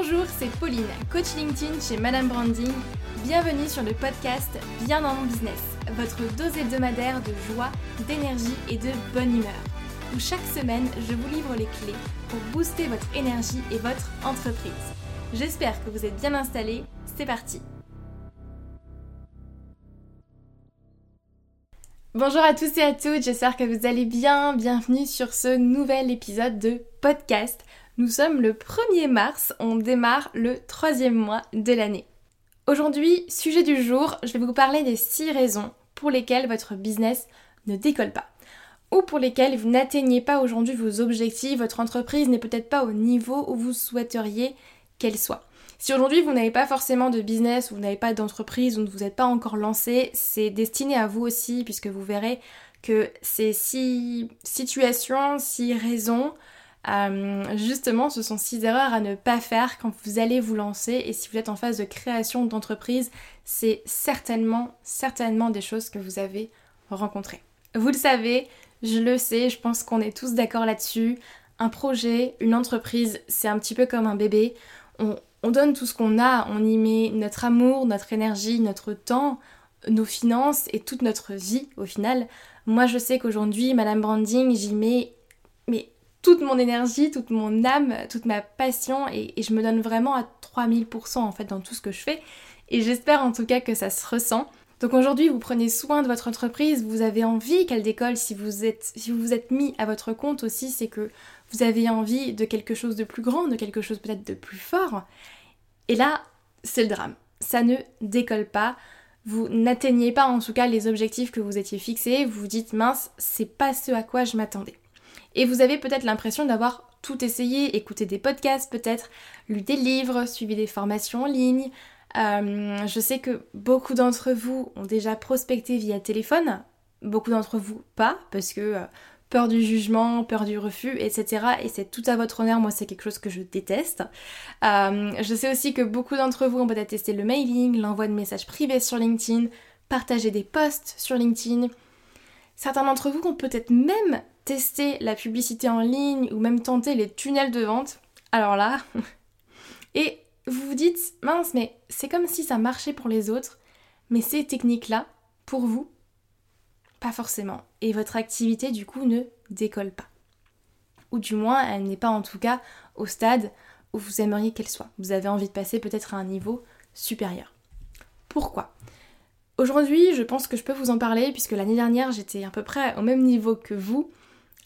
Bonjour, c'est Pauline, coach LinkedIn chez Madame Branding. Bienvenue sur le podcast Bien dans mon business, votre dose hebdomadaire de joie, d'énergie et de bonne humeur. Où chaque semaine, je vous livre les clés pour booster votre énergie et votre entreprise. J'espère que vous êtes bien installés. C'est parti. Bonjour à tous et à toutes, j'espère que vous allez bien. Bienvenue sur ce nouvel épisode de podcast. Nous sommes le 1er mars, on démarre le troisième mois de l'année. Aujourd'hui, sujet du jour, je vais vous parler des 6 raisons pour lesquelles votre business ne décolle pas ou pour lesquelles vous n'atteignez pas aujourd'hui vos objectifs, votre entreprise n'est peut-être pas au niveau où vous souhaiteriez qu'elle soit. Si aujourd'hui vous n'avez pas forcément de business, ou vous n'avez pas d'entreprise, ou ne vous êtes pas encore lancé, c'est destiné à vous aussi, puisque vous verrez que ces six situations, six raisons, euh, justement, ce sont six erreurs à ne pas faire quand vous allez vous lancer. Et si vous êtes en phase de création d'entreprise, c'est certainement, certainement des choses que vous avez rencontrées. Vous le savez, je le sais, je pense qu'on est tous d'accord là-dessus. Un projet, une entreprise, c'est un petit peu comme un bébé. On, on donne tout ce qu'on a, on y met notre amour, notre énergie, notre temps, nos finances et toute notre vie au final. Moi je sais qu'aujourd'hui, Madame Branding, j'y mets toute mon énergie, toute mon âme, toute ma passion et, je me donne vraiment à 3000% en fait dans tout ce que je fais. Et j'espère en tout cas que ça se ressent. Donc aujourd'hui, vous prenez soin de votre entreprise, vous avez envie qu'elle décolle si vous êtes si vous vous êtes mis à votre compte aussi, c'est que vous avez envie de quelque chose de plus grand, de quelque chose peut-être de plus fort. Et là, c'est le drame. Ça ne décolle pas. Vous n'atteignez pas en tout cas les objectifs que vous étiez fixés. Vous vous dites mince, c'est pas ce à quoi je m'attendais. Et vous avez peut-être l'impression d'avoir tout essayé, écouté des podcasts peut-être, lu des livres, suivi des formations en ligne. Euh, je sais que beaucoup d'entre vous ont déjà prospecté via téléphone, beaucoup d'entre vous pas, parce que euh, peur du jugement, peur du refus, etc. Et c'est tout à votre honneur, moi c'est quelque chose que je déteste. Euh, je sais aussi que beaucoup d'entre vous ont peut-être testé le mailing, l'envoi de messages privés sur LinkedIn, partager des posts sur LinkedIn. Certains d'entre vous ont peut-être même testé la publicité en ligne ou même tenté les tunnels de vente. Alors là, et vous vous dites, mince, mais c'est comme si ça marchait pour les autres, mais ces techniques-là, pour vous, pas forcément. Et votre activité, du coup, ne décolle pas. Ou du moins, elle n'est pas en tout cas au stade où vous aimeriez qu'elle soit. Vous avez envie de passer peut-être à un niveau supérieur. Pourquoi? Aujourd'hui, je pense que je peux vous en parler puisque l'année dernière, j'étais à peu près au même niveau que vous.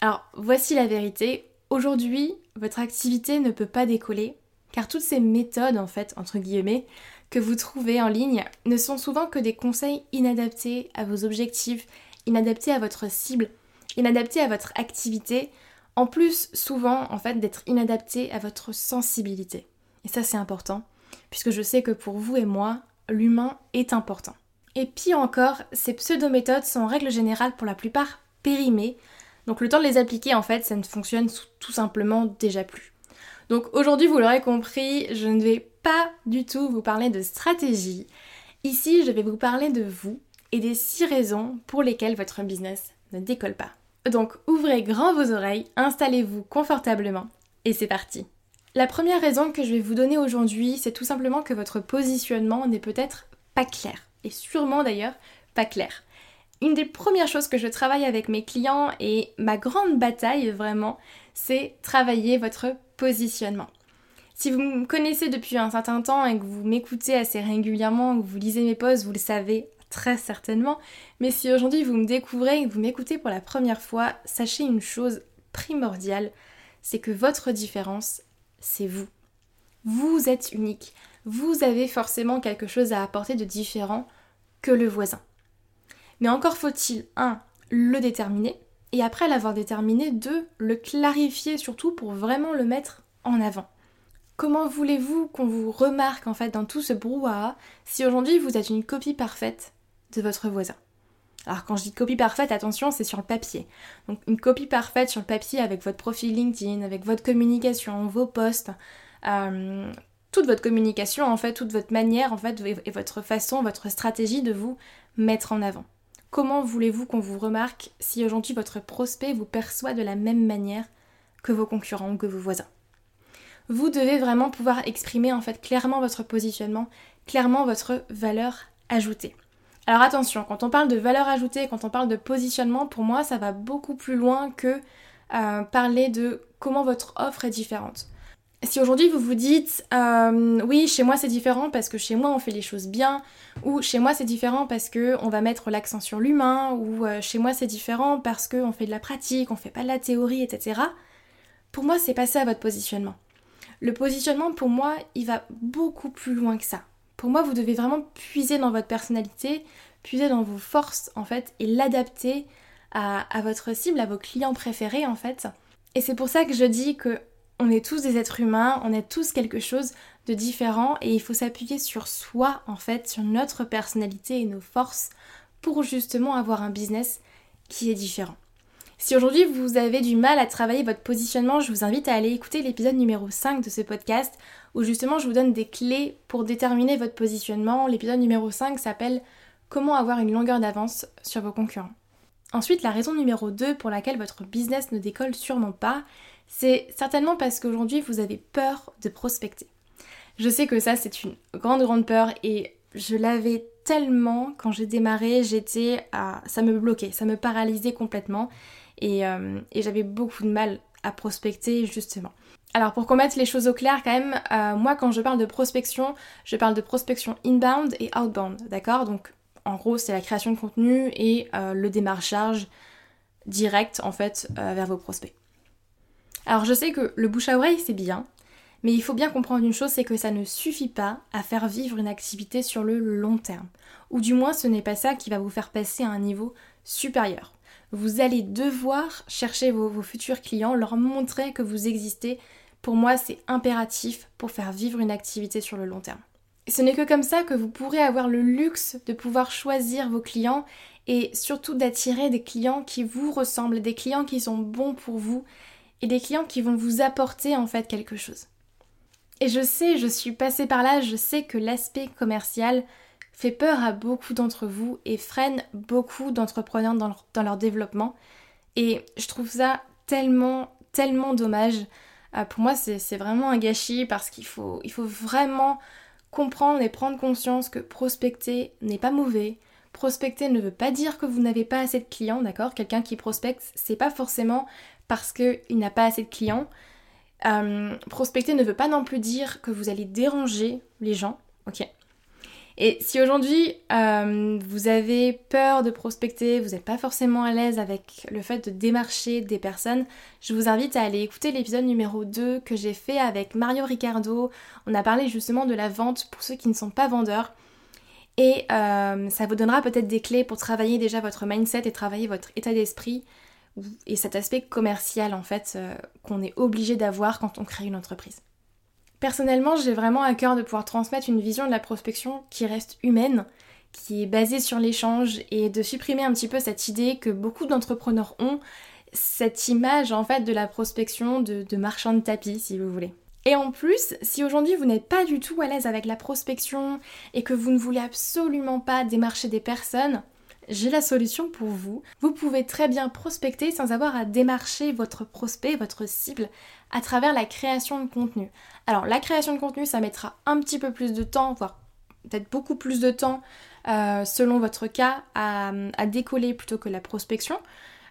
Alors, voici la vérité. Aujourd'hui, votre activité ne peut pas décoller car toutes ces méthodes, en fait, entre guillemets, que vous trouvez en ligne ne sont souvent que des conseils inadaptés à vos objectifs inadapté à votre cible, inadapté à votre activité, en plus souvent en fait d'être inadapté à votre sensibilité. Et ça c'est important, puisque je sais que pour vous et moi, l'humain est important. Et pire encore, ces pseudo-méthodes sont en règle générale pour la plupart périmées, donc le temps de les appliquer en fait ça ne fonctionne tout simplement déjà plus. Donc aujourd'hui vous l'aurez compris, je ne vais pas du tout vous parler de stratégie. Ici je vais vous parler de vous et des 6 raisons pour lesquelles votre business ne décolle pas. Donc ouvrez grand vos oreilles, installez-vous confortablement et c'est parti. La première raison que je vais vous donner aujourd'hui, c'est tout simplement que votre positionnement n'est peut-être pas clair. Et sûrement d'ailleurs pas clair. Une des premières choses que je travaille avec mes clients et ma grande bataille vraiment, c'est travailler votre positionnement. Si vous me connaissez depuis un certain temps et que vous m'écoutez assez régulièrement, que vous lisez mes posts, vous le savez très certainement. Mais si aujourd'hui vous me découvrez et que vous m'écoutez pour la première fois, sachez une chose primordiale, c'est que votre différence, c'est vous. Vous êtes unique. Vous avez forcément quelque chose à apporter de différent que le voisin. Mais encore faut-il, un, le déterminer, et après l'avoir déterminé, deux, le clarifier surtout pour vraiment le mettre en avant. Comment voulez-vous qu'on vous remarque en fait dans tout ce brouhaha si aujourd'hui vous êtes une copie parfaite de votre voisin? Alors quand je dis copie parfaite, attention, c'est sur le papier. Donc une copie parfaite sur le papier avec votre profil LinkedIn, avec votre communication, vos posts, euh, toute votre communication en fait, toute votre manière en fait et votre façon, votre stratégie de vous mettre en avant. Comment voulez-vous qu'on vous remarque si aujourd'hui votre prospect vous perçoit de la même manière que vos concurrents ou que vos voisins? Vous devez vraiment pouvoir exprimer en fait clairement votre positionnement, clairement votre valeur ajoutée. Alors attention, quand on parle de valeur ajoutée, quand on parle de positionnement, pour moi ça va beaucoup plus loin que euh, parler de comment votre offre est différente. Si aujourd'hui vous vous dites euh, oui chez moi c'est différent parce que chez moi on fait les choses bien ou chez moi c'est différent parce que on va mettre l'accent sur l'humain ou euh, chez moi c'est différent parce qu'on fait de la pratique, on fait pas de la théorie, etc. Pour moi c'est pas ça votre positionnement. Le positionnement pour moi il va beaucoup plus loin que ça. Pour moi vous devez vraiment puiser dans votre personnalité, puiser dans vos forces en fait et l'adapter à, à votre cible, à vos clients préférés en fait. Et c'est pour ça que je dis que on est tous des êtres humains, on est tous quelque chose de différent et il faut s'appuyer sur soi en fait, sur notre personnalité et nos forces pour justement avoir un business qui est différent. Si aujourd'hui vous avez du mal à travailler votre positionnement, je vous invite à aller écouter l'épisode numéro 5 de ce podcast où justement je vous donne des clés pour déterminer votre positionnement. L'épisode numéro 5 s'appelle Comment avoir une longueur d'avance sur vos concurrents. Ensuite, la raison numéro 2 pour laquelle votre business ne décolle sûrement pas, c'est certainement parce qu'aujourd'hui vous avez peur de prospecter. Je sais que ça c'est une grande grande peur et je l'avais tellement quand j'ai démarré, j'étais à... ça me bloquait, ça me paralysait complètement et, euh, j'avais beaucoup de mal à prospecter justement. Alors pour commettre les choses au clair quand même, euh, moi quand je parle de prospection, je parle de prospection inbound et outbound, d'accord? Donc en gros c'est la création de contenu et euh, le démarchage direct en fait vers vos prospects. Alors je sais que le bouche à oreille c'est bien, mais il faut bien comprendre une chose, c'est que ça ne suffit pas à faire vivre une activité sur le long terme. Ou du moins ce n'est pas ça qui va vous faire passer à un niveau supérieur. Vous allez devoir chercher vos, futurs clients, leur montrer que vous existez. Pour moi c'est impératif pour faire vivre une activité sur le long terme. Ce n'est que comme ça que vous pourrez avoir le luxe de pouvoir choisir vos clients et surtout d'attirer des clients qui vous ressemblent, des clients qui sont bons pour vous et des clients qui vont vous apporter en fait quelque chose. Et je sais, je suis passée par là, je sais que l'aspect commercial fait peur à beaucoup d'entre vous et freine beaucoup d'entrepreneurs dans, leur, développement. Et je trouve ça tellement, tellement dommage. Euh, pour moi, c'est vraiment un gâchis parce qu'il faut, faut vraiment comprendre et prendre conscience que prospecter n'est pas mauvais. Prospecter ne veut pas dire que vous n'avez pas assez de clients, d'accord? Quelqu'un qui prospecte, c'est pas forcément parce qu'il n'a pas assez de clients. Euh, prospecter ne veut pas non plus dire que vous allez déranger les gens, ok Et si aujourd'hui euh, vous avez peur de prospecter, vous n'êtes pas forcément à l'aise avec le fait de démarcher des personnes, je vous invite à aller écouter l'épisode numéro 2 que j'ai fait avec Mario Ricardo. On a parlé justement de la vente pour ceux qui ne sont pas vendeurs. Et euh, ça vous donnera peut-être des clés pour travailler déjà votre mindset et travailler votre état d'esprit et cet aspect commercial en fait euh, qu'on est obligé d'avoir quand on crée une entreprise. Personnellement, j'ai vraiment à cœur de pouvoir transmettre une vision de la prospection qui reste humaine, qui est basée sur l'échange et de supprimer un petit peu cette idée que beaucoup d'entrepreneurs ont, cette image en fait de la prospection de, de marchand de tapis si vous voulez. Et en plus, si aujourd'hui vous n'êtes pas du tout à l'aise avec la prospection et que vous ne voulez absolument pas démarcher des personnes, j'ai la solution pour vous. Vous pouvez très bien prospecter sans avoir à démarcher votre prospect, votre cible, à travers la création de contenu. Alors la création de contenu, ça mettra un petit peu plus de temps, voire peut-être beaucoup plus de temps euh, selon votre cas à, décoller plutôt que la prospection.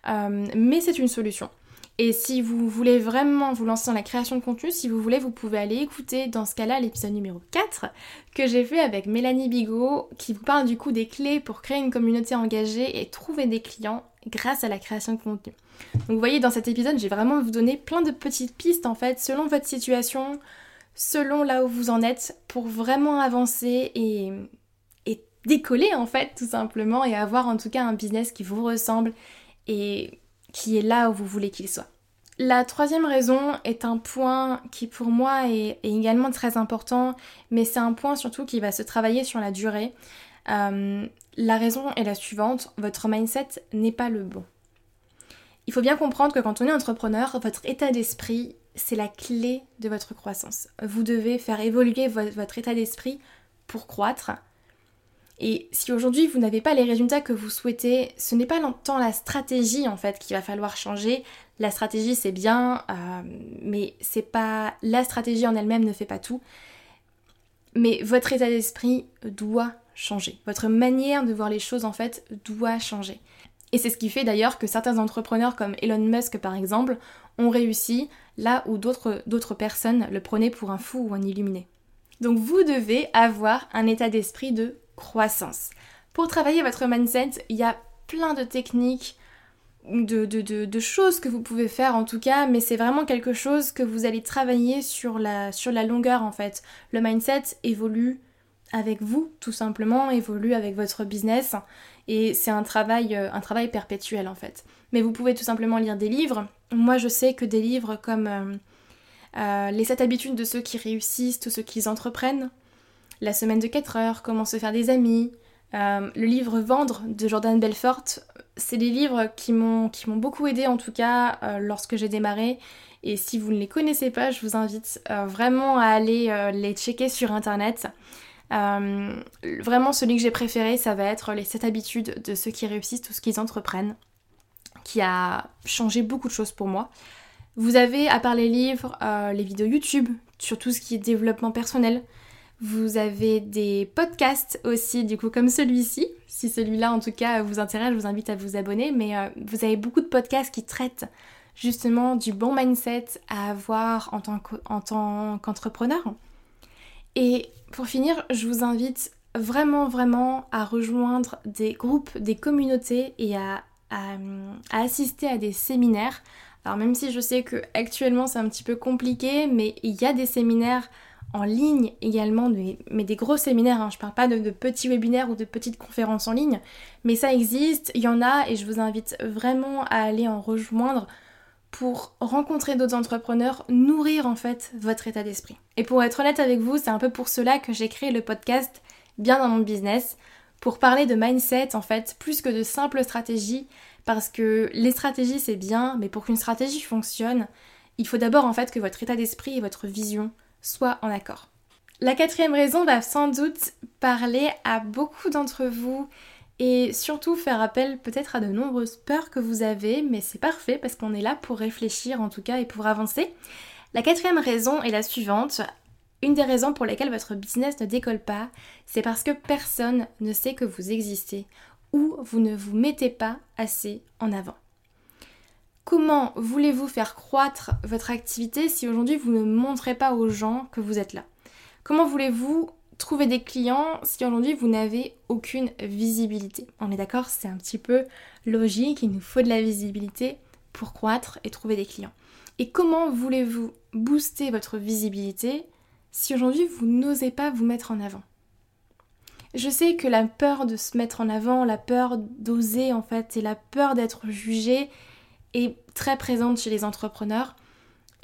Euh, mais c'est une solution. Et si vous voulez vraiment vous lancer dans la création de contenu, si vous voulez, vous pouvez aller écouter dans ce cas-là l'épisode numéro 4 que j'ai fait avec Mélanie Bigot qui vous parle du coup des clés pour créer une communauté engagée et trouver des clients grâce à la création de contenu. Donc vous voyez dans cet épisode, j'ai vraiment vous donné plein de petites pistes en fait selon votre situation, selon là où vous en êtes pour vraiment avancer et, décoller en fait tout simplement et avoir en tout cas un business qui vous ressemble et qui est là où vous voulez qu'il soit. La troisième raison est un point qui pour moi est, également très important, mais c'est un point surtout qui va se travailler sur la durée. Euh, la raison est la suivante, votre mindset n'est pas le bon. Il faut bien comprendre que quand on est entrepreneur, votre état d'esprit, c'est la clé de votre croissance. Vous devez faire évoluer votre état d'esprit pour croître. Et si aujourd'hui vous n'avez pas les résultats que vous souhaitez, ce n'est pas tant la stratégie en fait qu'il va falloir changer. La stratégie c'est bien, euh, mais c'est pas la stratégie en elle-même ne fait pas tout. Mais votre état d'esprit doit changer. Votre manière de voir les choses en fait doit changer. Et c'est ce qui fait d'ailleurs que certains entrepreneurs comme Elon Musk par exemple ont réussi là où d'autres personnes le prenaient pour un fou ou un illuminé. Donc vous devez avoir un état d'esprit de croissance. Pour travailler votre mindset, il y a plein de techniques, de, choses que vous pouvez faire en tout cas, mais c'est vraiment quelque chose que vous allez travailler sur la, longueur en fait. Le mindset évolue avec vous tout simplement, évolue avec votre business et c'est un travail, euh, un travail perpétuel en fait. Mais vous pouvez tout simplement lire des livres. Moi je sais que des livres comme euh, euh, Les 7 habitudes de ceux qui réussissent, tous ceux qui entreprennent, La semaine de 4 heures, Comment se faire des amis, le livre Vendre de Jordan Belfort, c'est des livres qui m'ont beaucoup aidé en tout cas lorsque j'ai démarré. Et si vous ne les connaissez pas, je vous invite vraiment à aller les checker sur internet. Euh, vraiment, celui que j'ai préféré, ça va être les 7 habitudes de ceux qui réussissent, tout ce qu'ils entreprennent, qui a changé beaucoup de choses pour moi. Vous avez, à part les livres, euh, les vidéos YouTube sur tout ce qui est développement personnel. Vous avez des podcasts aussi, du coup, comme celui-ci. Si celui-là, en tout cas, vous intéresse, je vous invite à vous abonner. Mais euh, vous avez beaucoup de podcasts qui traitent justement du bon mindset à avoir en tant qu'entrepreneur. Et pour finir, je vous invite vraiment vraiment à rejoindre des groupes, des communautés et à, assister à des séminaires. Alors même si je sais que actuellement c'est un petit peu compliqué, mais il y a des séminaires en ligne également, mais des gros séminaires, hein. je parle pas de, de, petits webinaires ou de petites conférences en ligne, mais ça existe, il y en a et je vous invite vraiment à aller en rejoindre pour rencontrer d'autres entrepreneurs, nourrir en fait votre état d'esprit. Et pour être honnête avec vous, c'est un peu pour cela que j'ai créé le podcast Bien dans mon business, pour parler de mindset en fait, plus que de simples stratégies, parce que les stratégies c'est bien, mais pour qu'une stratégie fonctionne, il faut d'abord en fait que votre état d'esprit et votre vision soient en accord. La quatrième raison va sans doute parler à beaucoup d'entre vous et surtout faire appel peut-être à de nombreuses peurs que vous avez, mais c'est parfait parce qu'on est là pour réfléchir en tout cas et pour avancer. La quatrième raison est la suivante. Une des raisons pour lesquelles votre business ne décolle pas, c'est parce que personne ne sait que vous existez ou vous ne vous mettez pas assez en avant. Comment voulez-vous faire croître votre activité si aujourd'hui vous ne montrez pas aux gens que vous êtes là? Comment voulez-vous trouver des clients si aujourd'hui vous n'avez aucune visibilité? On est d'accord, c'est un petit peu logique, il nous faut de la visibilité pour croître et trouver des clients. Et comment voulez-vous booster votre visibilité si aujourd'hui vous n'osez pas vous mettre en avant? Je sais que la peur de se mettre en avant, la peur d'oser en fait et la peur d'être jugé très présente chez les entrepreneurs,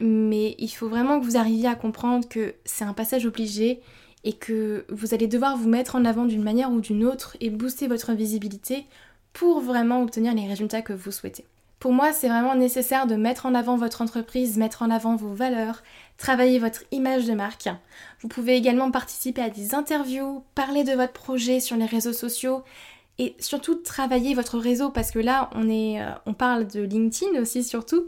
mais il faut vraiment que vous arriviez à comprendre que c'est un passage obligé et que vous allez devoir vous mettre en avant d'une manière ou d'une autre et booster votre visibilité pour vraiment obtenir les résultats que vous souhaitez. Pour moi, c'est vraiment nécessaire de mettre en avant votre entreprise, mettre en avant vos valeurs, travailler votre image de marque. Vous pouvez également participer à des interviews, parler de votre projet sur les réseaux sociaux et surtout travailler votre réseau parce que là, on, est, euh, on parle de LinkedIn aussi surtout.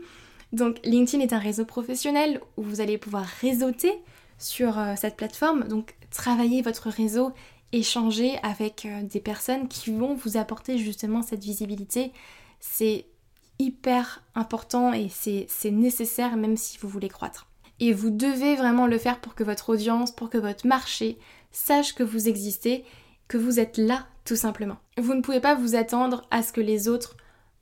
Donc LinkedIn est un réseau professionnel où vous allez pouvoir réseauter sur euh, cette plateforme. Donc travailler votre réseau, échanger avec euh, des personnes qui vont vous apporter justement cette visibilité. C'est hyper important et c'est nécessaire même si vous voulez croître. Et vous devez vraiment le faire pour que votre audience, pour que votre marché sache que vous existez, que vous êtes là tout simplement. Vous ne pouvez pas vous attendre à ce que les autres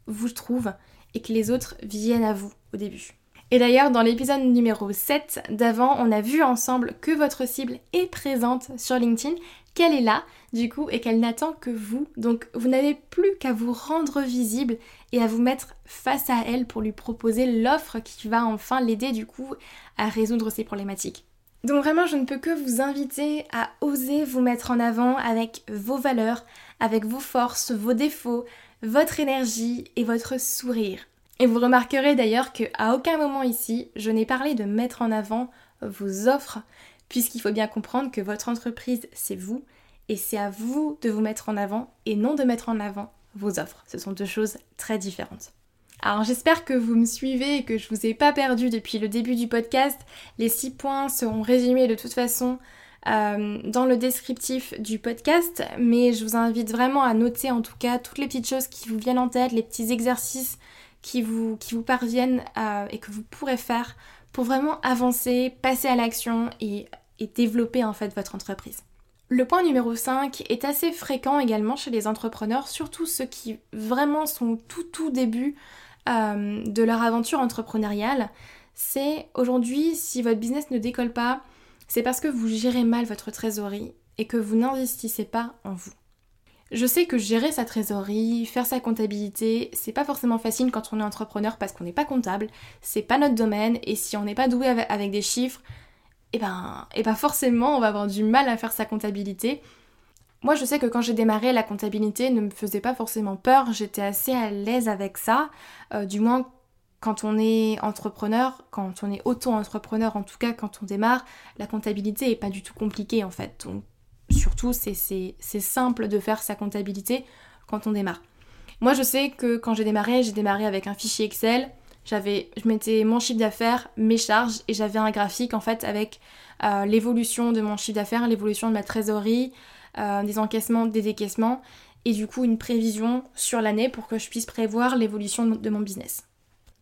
vous trouvent et que les autres viennent à vous au début. Et d'ailleurs, dans l'épisode numéro 7 d'avant, on a vu ensemble que votre cible est présente sur LinkedIn, qu'elle est là, du coup, et qu'elle n'attend que vous. Donc, vous n'avez plus qu'à vous rendre visible et à vous mettre face à elle pour lui proposer l'offre qui va enfin l'aider, du coup, à résoudre ses problématiques. Donc vraiment, je ne peux que vous inviter à oser vous mettre en avant avec vos valeurs, avec vos forces, vos défauts, votre énergie et votre sourire. Et vous remarquerez d'ailleurs qu'à aucun moment ici, je n'ai parlé de mettre en avant vos offres, puisqu'il faut bien comprendre que votre entreprise, c'est vous, et c'est à vous de vous mettre en avant et non de mettre en avant vos offres. Ce sont deux choses très différentes. Alors j'espère que vous me suivez et que je vous ai pas perdu depuis le début du podcast. Les six points seront résumés de toute façon euh, dans le descriptif du podcast, mais je vous invite vraiment à noter en tout cas toutes les petites choses qui vous viennent en tête, les petits exercices qui vous, qui vous parviennent euh, et que vous pourrez faire pour vraiment avancer, passer à l'action et, et développer en fait votre entreprise. Le point numéro 5 est assez fréquent également chez les entrepreneurs, surtout ceux qui vraiment sont tout tout début euh, de leur aventure entrepreneuriale, c'est aujourd'hui, si votre business ne décolle pas, c'est parce que vous gérez mal votre trésorerie et que vous n'investissez pas en vous. Je sais que gérer sa trésorerie, faire sa comptabilité, c'est pas forcément facile quand on est entrepreneur parce qu'on n'est pas comptable, c'est pas notre domaine et si on n'est pas doué avec des chiffres, et eh ben, eh ben forcément on va avoir du mal à faire sa comptabilité moi, je sais que quand j'ai démarré, la comptabilité ne me faisait pas forcément peur. J'étais assez à l'aise avec ça. Euh, du moins, quand on est entrepreneur, quand on est auto-entrepreneur, en tout cas quand on démarre, la comptabilité est pas du tout compliquée en fait. Donc, surtout, c'est simple de faire sa comptabilité quand on démarre. Moi, je sais que quand j'ai démarré, j'ai démarré avec un fichier Excel. J'avais, je mettais mon chiffre d'affaires, mes charges, et j'avais un graphique en fait avec euh, l'évolution de mon chiffre d'affaires, l'évolution de ma trésorerie, euh, des encaissements, des décaissements, et du coup une prévision sur l'année pour que je puisse prévoir l'évolution de mon business.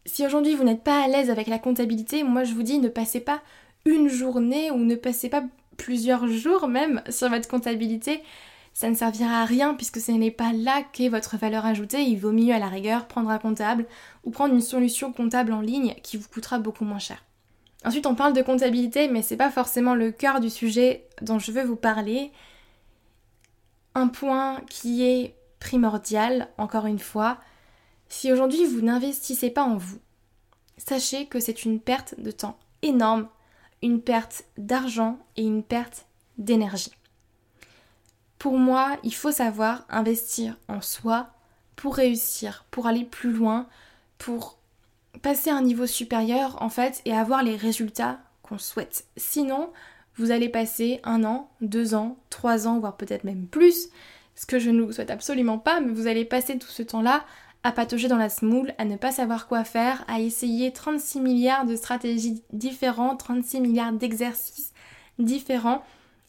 Si aujourd'hui vous n'êtes pas à l'aise avec la comptabilité, moi je vous dis ne passez pas une journée ou ne passez pas plusieurs jours même sur votre comptabilité. Ça ne servira à rien puisque ce n'est pas là qu'est votre valeur ajoutée. Il vaut mieux à la rigueur prendre un comptable ou prendre une solution comptable en ligne qui vous coûtera beaucoup moins cher. Ensuite, on parle de comptabilité, mais c'est pas forcément le cœur du sujet dont je veux vous parler. Un point qui est primordial, encore une fois, si aujourd'hui vous n'investissez pas en vous, sachez que c'est une perte de temps énorme, une perte d'argent et une perte d'énergie. Pour moi, il faut savoir investir en soi pour réussir, pour aller plus loin, pour passer à un niveau supérieur en fait et avoir les résultats qu'on souhaite. Sinon, vous allez passer un an, deux ans, trois ans, voire peut-être même plus, ce que je ne vous souhaite absolument pas, mais vous allez passer tout ce temps-là à patauger dans la smoule, à ne pas savoir quoi faire, à essayer 36 milliards de stratégies différentes, 36 milliards d'exercices différents,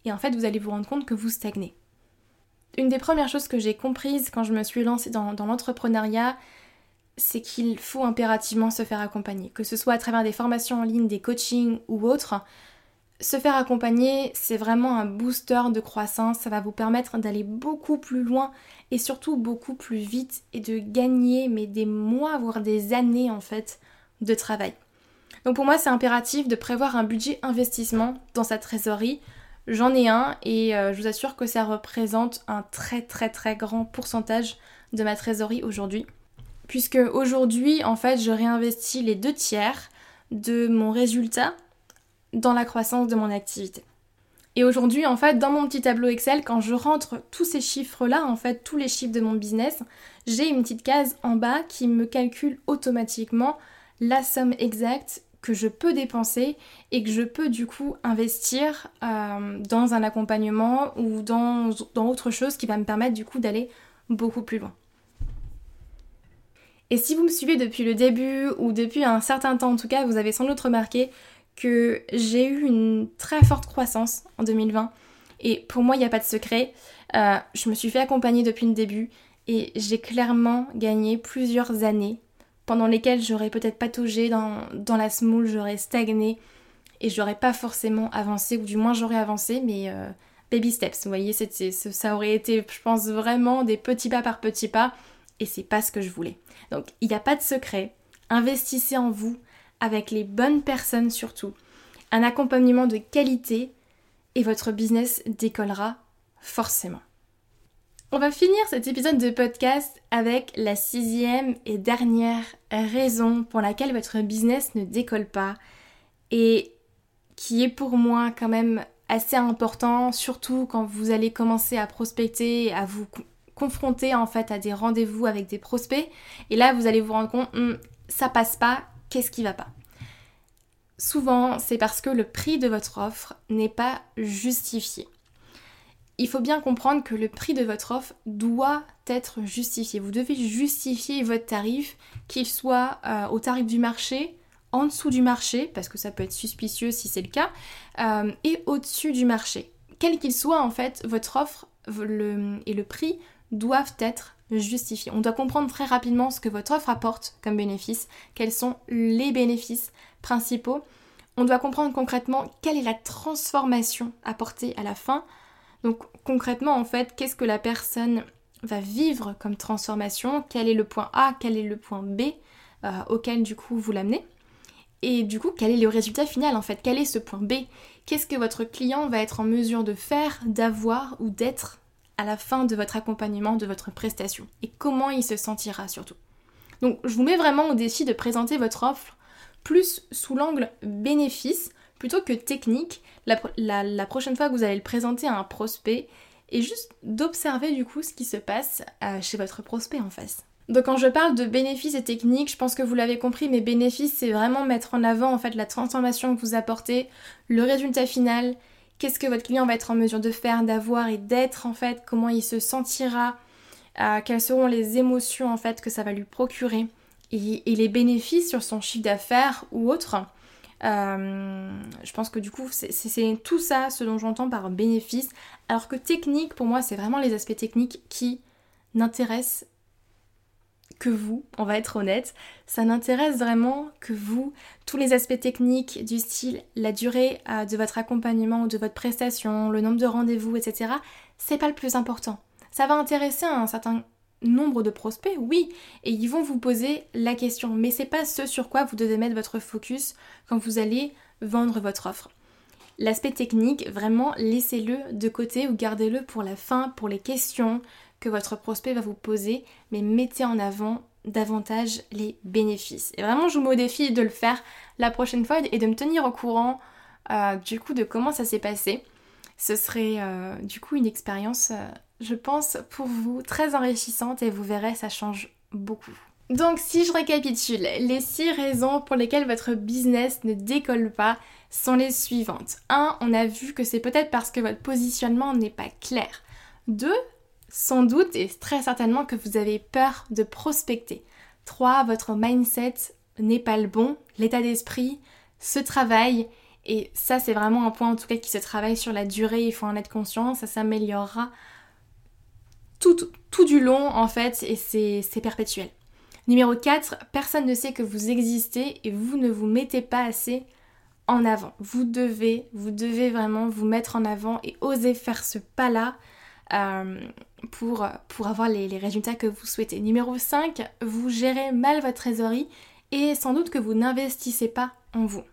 et en fait vous allez vous rendre compte que vous stagnez. Une des premières choses que j'ai comprises quand je me suis lancée dans, dans l'entrepreneuriat, c'est qu'il faut impérativement se faire accompagner, que ce soit à travers des formations en ligne, des coachings ou autres se faire accompagner, c'est vraiment un booster de croissance, ça va vous permettre d'aller beaucoup plus loin et surtout beaucoup plus vite et de gagner mais des mois voire des années en fait de travail. Donc pour moi c'est impératif de prévoir un budget investissement dans sa trésorerie. J'en ai un et euh, je vous assure que ça représente un très très très grand pourcentage de ma trésorerie aujourd'hui. Puisque aujourd'hui en fait je réinvestis les deux tiers de mon résultat dans la croissance de mon activité. Et aujourd'hui, en fait, dans mon petit tableau Excel, quand je rentre tous ces chiffres-là, en fait, tous les chiffres de mon business, j'ai une petite case en bas qui me calcule automatiquement la somme exacte que je peux dépenser et que je peux du coup investir euh, dans un accompagnement ou dans, dans autre chose qui va me permettre du coup d'aller beaucoup plus loin. Et si vous me suivez depuis le début ou depuis un certain temps en tout cas, vous avez sans doute remarqué que j'ai eu une très forte croissance en 2020. Et pour moi, il n'y a pas de secret. Euh, je me suis fait accompagner depuis le début et j'ai clairement gagné plusieurs années pendant lesquelles j'aurais peut-être pataugé dans, dans la smoule, j'aurais stagné et j'aurais pas forcément avancé, ou du moins j'aurais avancé, mais euh, baby steps, vous voyez, ça aurait été, je pense, vraiment des petits pas par petits pas, et c'est pas ce que je voulais. Donc il n'y a pas de secret, investissez en vous, avec les bonnes personnes surtout, un accompagnement de qualité et votre business décollera forcément. On va finir cet épisode de podcast avec la sixième et dernière raison pour laquelle votre business ne décolle pas et qui est pour moi quand même assez important, surtout quand vous allez commencer à prospecter, à vous confronter en fait à des rendez-vous avec des prospects. Et là, vous allez vous rendre compte, hum, ça passe pas, qu'est-ce qui va pas? Souvent, c'est parce que le prix de votre offre n'est pas justifié. il faut bien comprendre que le prix de votre offre doit être justifié. Vous devez justifier votre tarif, qu'il soit euh, au tarif du marché, en dessous du marché, parce que ça peut être suspicieux si c'est le cas, euh, et au-dessus du marché. Quel qu'il soit, en fait, votre offre et le prix doivent être On doit comprendre très rapidement ce que votre offre apporte comme bénéfice, quels sont les bénéfices principaux. On doit comprendre concrètement quelle est la transformation apportée à la fin. Donc concrètement, en fait, qu'est-ce que la personne va vivre comme transformation, quel est le point A, quel est le point B euh, auquel du coup vous l'amenez? Et du coup, quel est le résultat final en fait? Quel est ce point B? Qu'est-ce que votre client va être en mesure de faire, d'avoir ou d'être à la fin de votre accompagnement, de votre prestation Et comment il se sentira surtout Donc je vous mets vraiment au défi de présenter votre offre plus sous l'angle bénéfice plutôt que technique la, prochaine fois que vous allez le présenter à un prospect et juste d'observer du coup ce qui se passe euh, chez votre prospect en face. Donc quand je parle de bénéfices et techniques, je pense que vous l'avez compris, mes bénéfices, c'est vraiment mettre en avant en fait la transformation que vous apportez, le résultat final, qu'est-ce que votre client va être en mesure de faire, d'avoir et d'être en fait, comment il se sentira, euh, quelles seront les émotions en fait que ça va lui procurer et, les bénéfices sur son chiffre d'affaires ou autre. Euh, je pense que du coup c'est tout ça ce dont j'entends par bénéfice, alors que technique pour moi c'est vraiment les aspects techniques qui n'intéressent que vous, on va être honnête, ça n'intéresse vraiment que vous, tous les aspects techniques du style, la durée euh, de votre accompagnement ou de votre prestation, le nombre de rendez-vous, etc., c'est pas le plus important. Ça va intéresser un certain nombre de prospects, oui, et ils vont vous poser la question, mais c'est pas ce sur quoi vous devez mettre votre focus quand vous allez vendre votre offre. L'aspect technique, vraiment, laissez-le de côté ou gardez-le pour la fin, pour les questions, que votre prospect va vous poser, mais mettez en avant davantage les bénéfices. Et vraiment, je vous mets au défi de le faire la prochaine fois et de me tenir au courant euh, du coup de comment ça s'est passé. Ce serait euh, du coup une expérience, euh, je pense, pour vous très enrichissante et vous verrez, ça change beaucoup. Donc si je récapitule, les 6 raisons pour lesquelles votre business ne décolle pas sont les suivantes. 1. On a vu que c'est peut-être parce que votre positionnement n'est pas clair. 2 sans doute et très certainement que vous avez peur de prospecter. 3. Votre mindset n'est pas le bon, l'état d'esprit se travaille et ça c'est vraiment un point en tout cas qui se travaille sur la durée, il faut en être conscient, ça s'améliorera tout, du long en fait et c'est perpétuel. Numéro 4, personne ne sait que vous existez et vous ne vous mettez pas assez en avant. Vous devez, vous devez vraiment vous mettre en avant et oser faire ce pas-là euh, pour, pour avoir les, résultats que vous souhaitez. Numéro 5, vous gérez mal votre trésorerie et sans doute que vous n'investissez pas en vous.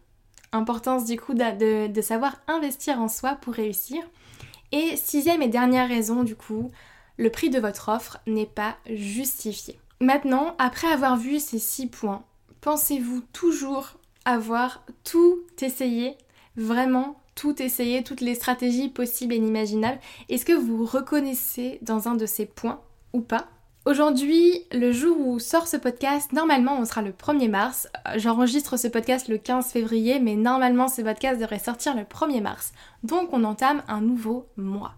Importance du coup de, de, savoir investir en soi pour réussir. Et sixième et dernière raison du coup, le prix de votre offre n'est pas justifié. Maintenant, après avoir vu ces six points, pensez-vous toujours avoir tout essayé, vraiment tout essayer, toutes les stratégies possibles et inimaginables. Est-ce que vous reconnaissez dans un de ces points ou pas? Aujourd'hui, le jour où sort ce podcast, normalement on sera le 1er mars. Euh, j'enregistre ce podcast le 15 février, mais normalement ce podcast devrait sortir le 1er mars. Donc on entame un nouveau mois.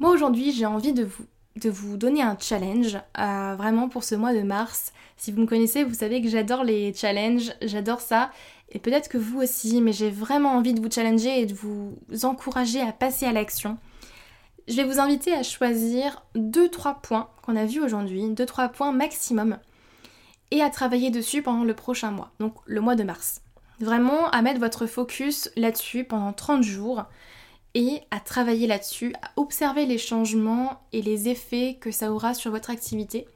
Moi aujourd'hui j'ai envie de vous, de vous donner un challenge, euh, vraiment pour ce mois de mars. Si vous me connaissez, vous savez que j'adore les challenges, j'adore ça et peut-être que vous aussi, mais j'ai vraiment envie de vous challenger et de vous encourager à passer à l'action. Je vais vous inviter à choisir 2-3 points qu'on a vus aujourd'hui, 2-3 points maximum, et à travailler dessus pendant le prochain mois, donc le mois de mars. Vraiment à mettre votre focus là-dessus pendant 30 jours et à travailler là-dessus, à observer les changements et les effets que ça aura sur votre activité,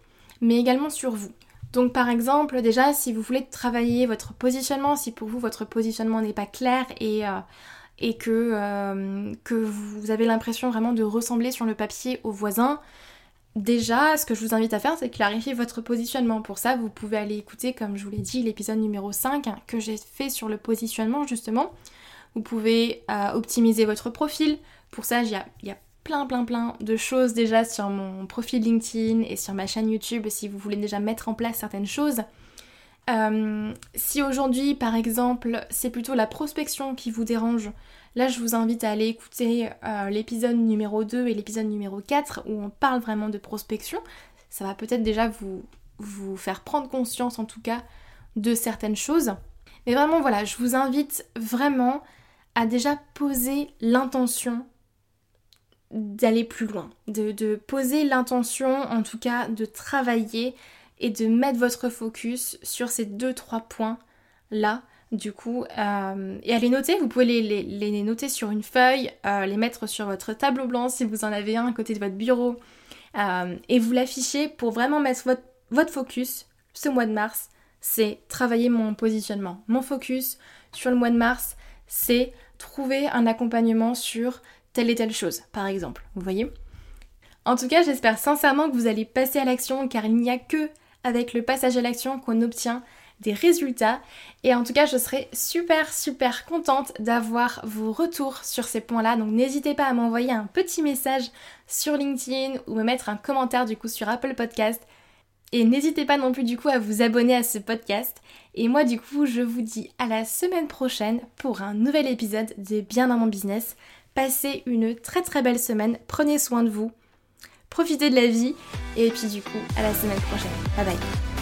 mais également sur vous. Donc par exemple, déjà, si vous voulez travailler votre positionnement, si pour vous votre positionnement n'est pas clair et, euh, euh, que vous avez l'impression vraiment de ressembler sur le papier aux voisins, déjà, ce que je vous invite à faire, c'est clarifier votre positionnement. Pour ça, vous pouvez aller écouter, comme je vous l'ai dit, l'épisode numéro 5 que j'ai fait sur le positionnement justement. Vous pouvez euh, optimiser votre profil. Pour ça, il y a, plein plein plein de choses déjà sur mon profil LinkedIn et sur ma chaîne YouTube si vous voulez déjà mettre en place certaines choses. Euh, si aujourd'hui par exemple c'est plutôt la prospection qui vous dérange, Là, je vous invite à aller écouter euh, l'épisode numéro 2 et l'épisode numéro 4 où on parle vraiment de prospection. Ça va peut-être déjà vous, vous faire prendre conscience en tout cas de certaines choses. Mais vraiment, voilà, je vous invite vraiment à déjà poser l'intention d'aller plus loin, de, poser l'intention en tout cas de travailler et de mettre votre focus sur ces deux trois points là du coup euh, et à les noter vous pouvez les, les, noter sur une feuille euh, les mettre sur votre tableau blanc si vous en avez un à côté de votre bureau euh, et vous l'affichez pour vraiment mettre votre, votre focus ce mois de mars c'est travailler mon positionnement. Mon focus sur le mois de mars c'est trouver un accompagnement sur telle et telle chose par exemple vous voyez? En tout cas, j'espère sincèrement que vous allez passer à l'action car il n'y a que avec le passage à l'action qu'on obtient des résultats. Et en tout cas, je serai super super contente d'avoir vos retours sur ces points-là. Donc n'hésitez pas à m'envoyer un petit message sur LinkedIn ou me mettre un commentaire du coup sur Apple Podcast. Et n'hésitez pas non plus du coup à vous abonner à ce podcast. Et moi du coup, je vous dis à la semaine prochaine pour un nouvel épisode de Bien dans mon business. Passez une très très belle semaine, prenez soin de vous profitez de la vie et puis du coup à la semaine prochaine. Bye bye